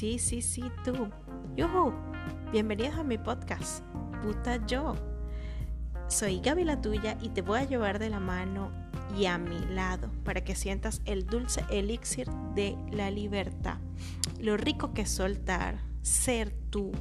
Sí, sí, sí, tú. Yuhu. Bienvenidos a mi podcast, Puta Yo. Soy Gaby la tuya y te voy a llevar de la mano y a mi lado para que sientas el dulce elixir de la libertad. Lo rico que es soltar, ser tú,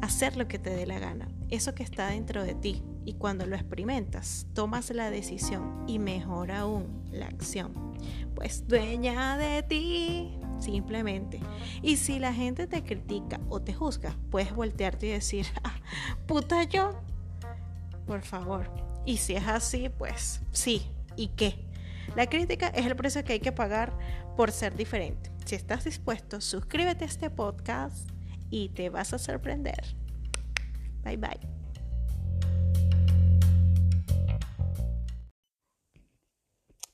hacer lo que te dé la gana, eso que está dentro de ti. Y cuando lo experimentas, tomas la decisión y mejor aún la acción. Pues dueña de ti, simplemente. Y si la gente te critica o te juzga, puedes voltearte y decir, ah, puta yo, por favor. Y si es así, pues sí, ¿y qué? La crítica es el precio que hay que pagar por ser diferente. Si estás dispuesto, suscríbete a este podcast y te vas a sorprender. Bye bye.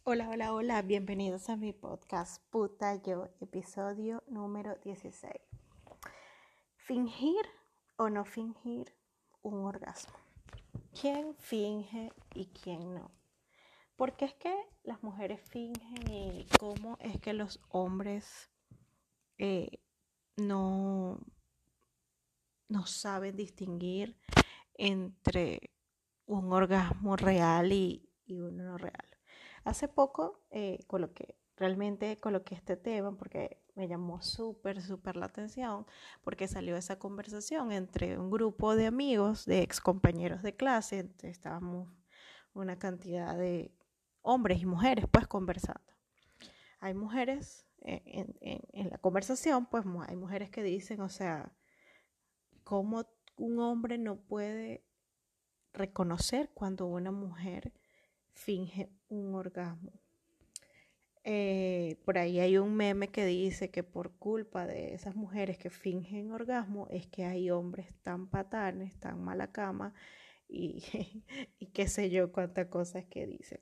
Hola, hola, hola, bienvenidos a mi podcast Puta Yo, episodio número 16. ¿Fingir o no fingir un orgasmo? ¿Quién finge y quién no? ¿Por qué es que las mujeres fingen y cómo es que los hombres eh, no, no saben distinguir entre un orgasmo real y, y uno no real? Hace poco eh, coloqué, realmente coloqué este tema porque me llamó súper, súper la atención, porque salió esa conversación entre un grupo de amigos, de ex compañeros de clase, estábamos una cantidad de hombres y mujeres pues conversando. Hay mujeres eh, en, en, la conversación, pues hay mujeres que dicen, o sea, cómo un hombre no puede reconocer cuando una mujer finge un orgasmo. Eh, por ahí hay un meme que dice que por culpa de esas mujeres que fingen orgasmo es que hay hombres tan patanes, tan mala cama y, y qué sé yo cuántas cosas que dicen.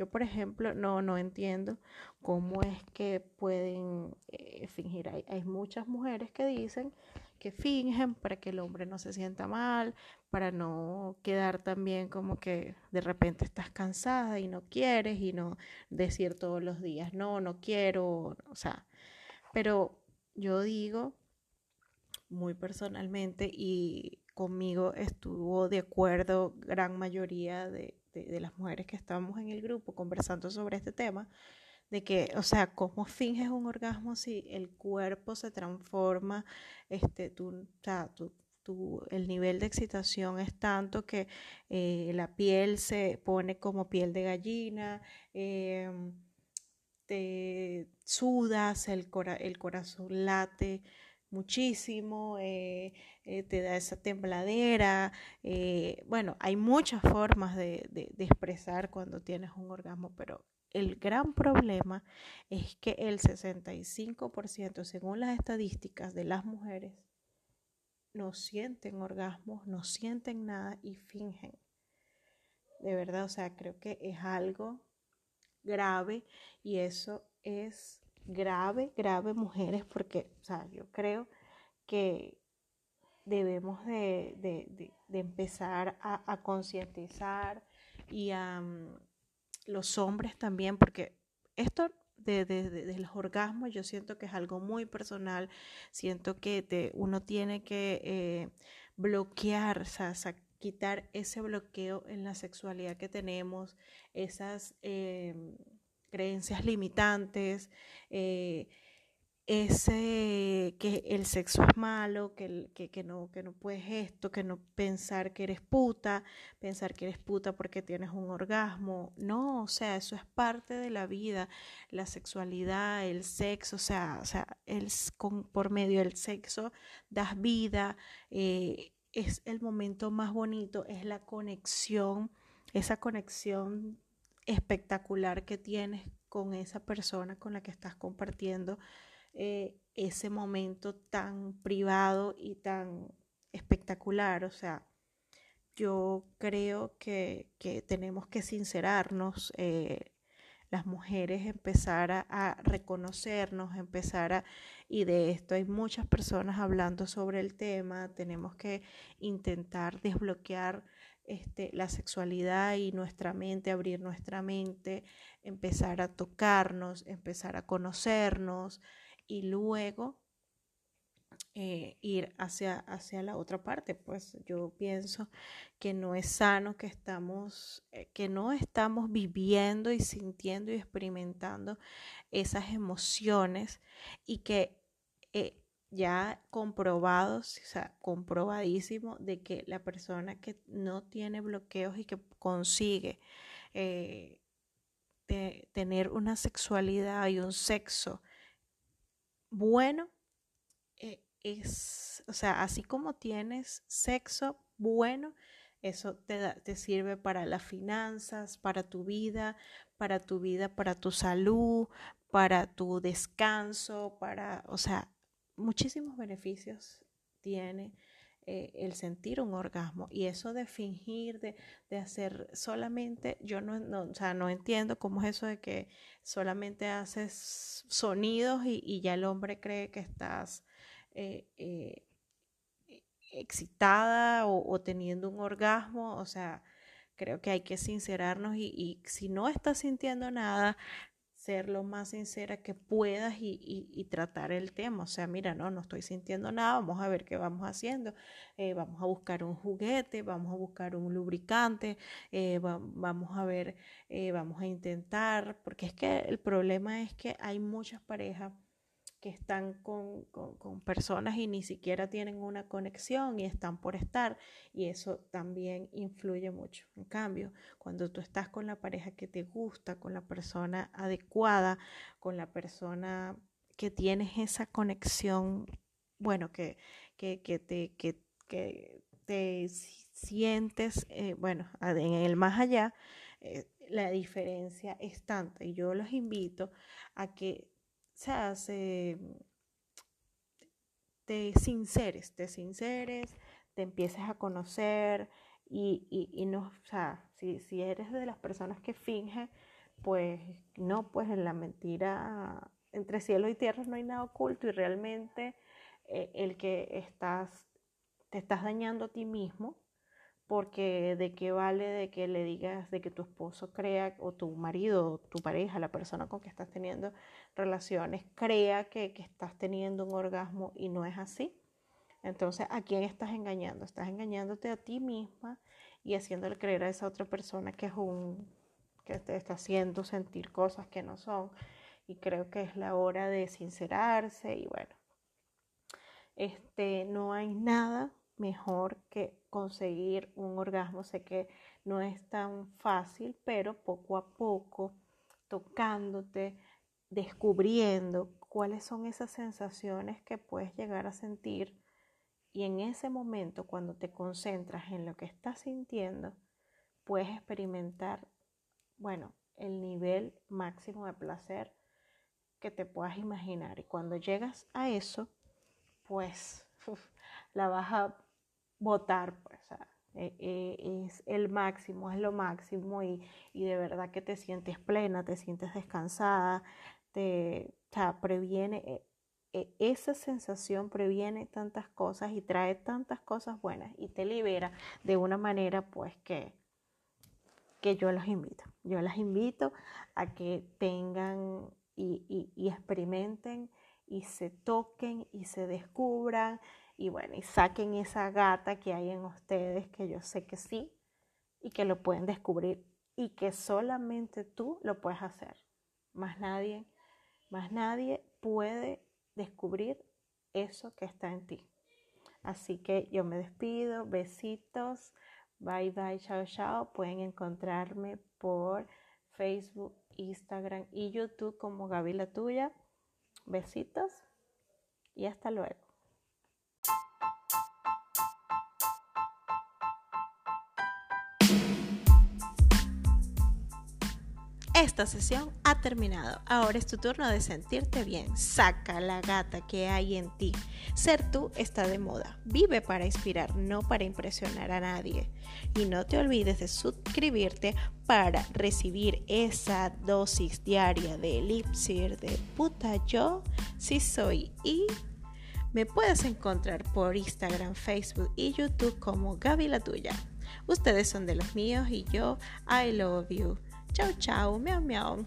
Yo, por ejemplo, no, no entiendo cómo es que pueden eh, fingir. Hay, hay muchas mujeres que dicen que fingen para que el hombre no se sienta mal, para no quedar también como que de repente estás cansada y no quieres y no decir todos los días, no, no quiero, o sea, pero yo digo muy personalmente y conmigo estuvo de acuerdo gran mayoría de, de, de las mujeres que estamos en el grupo conversando sobre este tema, de que, o sea, ¿cómo finges un orgasmo si el cuerpo se transforma, este, tú, o sea, el nivel de excitación es tanto que eh, la piel se pone como piel de gallina, eh, te sudas, el, cora el corazón late muchísimo, eh, eh, te da esa tembladera. Bueno, hay muchas formas de, expresar cuando tienes un orgasmo, pero el gran problema es que el 65%, según las estadísticas de las mujeres, no sienten orgasmos, no sienten nada y fingen. De verdad, o sea, creo que es algo grave y eso es grave, grave, mujeres, porque, o sea, yo creo que debemos de, de, de, empezar a, concientizar y a um, los hombres también, porque esto de, de, los orgasmos yo siento que es algo muy personal, siento que uno tiene que eh, bloquear, o sea, quitar ese bloqueo en la sexualidad que tenemos, esas eh, creencias limitantes, eh, ese que el sexo es malo, que, que, que, no, que no puedes esto, que no pensar que eres puta, pensar que eres puta porque tienes un orgasmo. No, o sea, eso es parte de la vida, la sexualidad, el sexo, o sea, o sea el, con, por medio del sexo das vida, eh, es el momento más bonito, es la conexión, esa conexión espectacular que tienes con esa persona con la que estás compartiendo eh, ese momento tan privado y tan espectacular. O sea, yo creo que, que tenemos que sincerarnos, eh, las mujeres empezar a, a, reconocernos, empezar a... Y de esto hay muchas personas hablando sobre el tema, tenemos que intentar desbloquear este, la sexualidad y nuestra mente, abrir nuestra mente, empezar a tocarnos, empezar a conocernos, y luego eh, ir hacia, hacia la otra parte. Pues yo pienso que no es sano que estamos, eh, que no estamos viviendo y sintiendo y experimentando esas emociones y que eh, ya comprobados, o sea, comprobadísimo de que la persona que no tiene bloqueos y que consigue tener una sexualidad y un sexo bueno, es, o sea, así como tienes sexo bueno, eso te, te sirve para las finanzas, para tu vida, para tu vida, para tu salud, para tu descanso, para, o sea, muchísimos beneficios tiene eh, el sentir un orgasmo. Y eso de fingir, de, de hacer solamente, yo no, no, o sea, no entiendo cómo es eso de que solamente haces sonidos y, y ya el hombre cree que estás eh, eh, excitada o, teniendo un orgasmo, o sea, creo que hay que sincerarnos y, si no estás sintiendo nada, ser lo más sincera que puedas y, tratar el tema. O sea, mira, no, no estoy sintiendo nada, vamos a ver qué vamos haciendo. Eh, vamos a buscar un juguete, vamos a buscar un lubricante, vamos a ver, vamos a intentar, porque es que el problema es que hay muchas parejas que están con, personas y ni siquiera tienen una conexión y están por estar y eso también influye mucho. En cambio, cuando tú estás con la pareja que te gusta, con la persona adecuada, con la persona que tienes esa conexión, bueno, que, que, te, que, te sientes, eh, bueno, en el más allá, eh, la diferencia es tanta y yo los invito a que sea, te sinceres, te sinceres, te empieces a conocer y, y, no, o sea, si, si, eres de las personas que finge, pues no, pues en la mentira, entre cielo y tierra no hay nada oculto y realmente eh, el que estás, te estás dañando a ti mismo porque de qué vale de que le digas de que tu esposo crea o tu marido o tu pareja, la persona con que estás teniendo relaciones, crea que, estás teniendo un orgasmo y no es así. Entonces, ¿a quién estás engañando? Estás engañándote a ti misma y haciéndole creer a esa otra persona que es un que te está haciendo sentir cosas que no son. Y creo que es la hora de sincerarse y bueno. Este, no hay nada mejor que conseguir un orgasmo. Sé que no es tan fácil, pero poco a poco, tocándote, descubriendo cuáles son esas sensaciones que puedes llegar a sentir y en ese momento cuando te concentras en lo que estás sintiendo, puedes experimentar, bueno, el nivel máximo de placer que te puedas imaginar. Y cuando llegas a eso, pues la vas a votar, pues, e, e, es el máximo, es lo máximo y, de verdad que te sientes plena, te sientes descansada, te previene, e, esa sensación previene tantas cosas y trae tantas cosas buenas y te libera de una manera pues que, que yo los invito. Yo las invito a que tengan y, y experimenten y se toquen y se descubran y bueno, y saquen esa gata que hay en ustedes, que yo sé que sí, y que lo pueden descubrir y que solamente tú lo puedes hacer. Más nadie, más nadie puede descubrir eso que está en ti. Así que yo me despido, besitos, bye bye, chao chao. Pueden encontrarme por Facebook, Instagram y YouTube como Gaby la tuya. Besitos y hasta luego. Esta sesión ha terminado. Ahora es tu turno de sentirte bien. Saca la gata que hay en ti. Ser tú está de moda. Vive para inspirar, no para impresionar a nadie. Y no te olvides de suscribirte para recibir esa dosis diaria de elipsir de puta yo si soy y me puedes encontrar por Instagram, Facebook y YouTube como Gaby la tuya. Ustedes son de los míos y yo I love you. Chao, chao, miau, miau.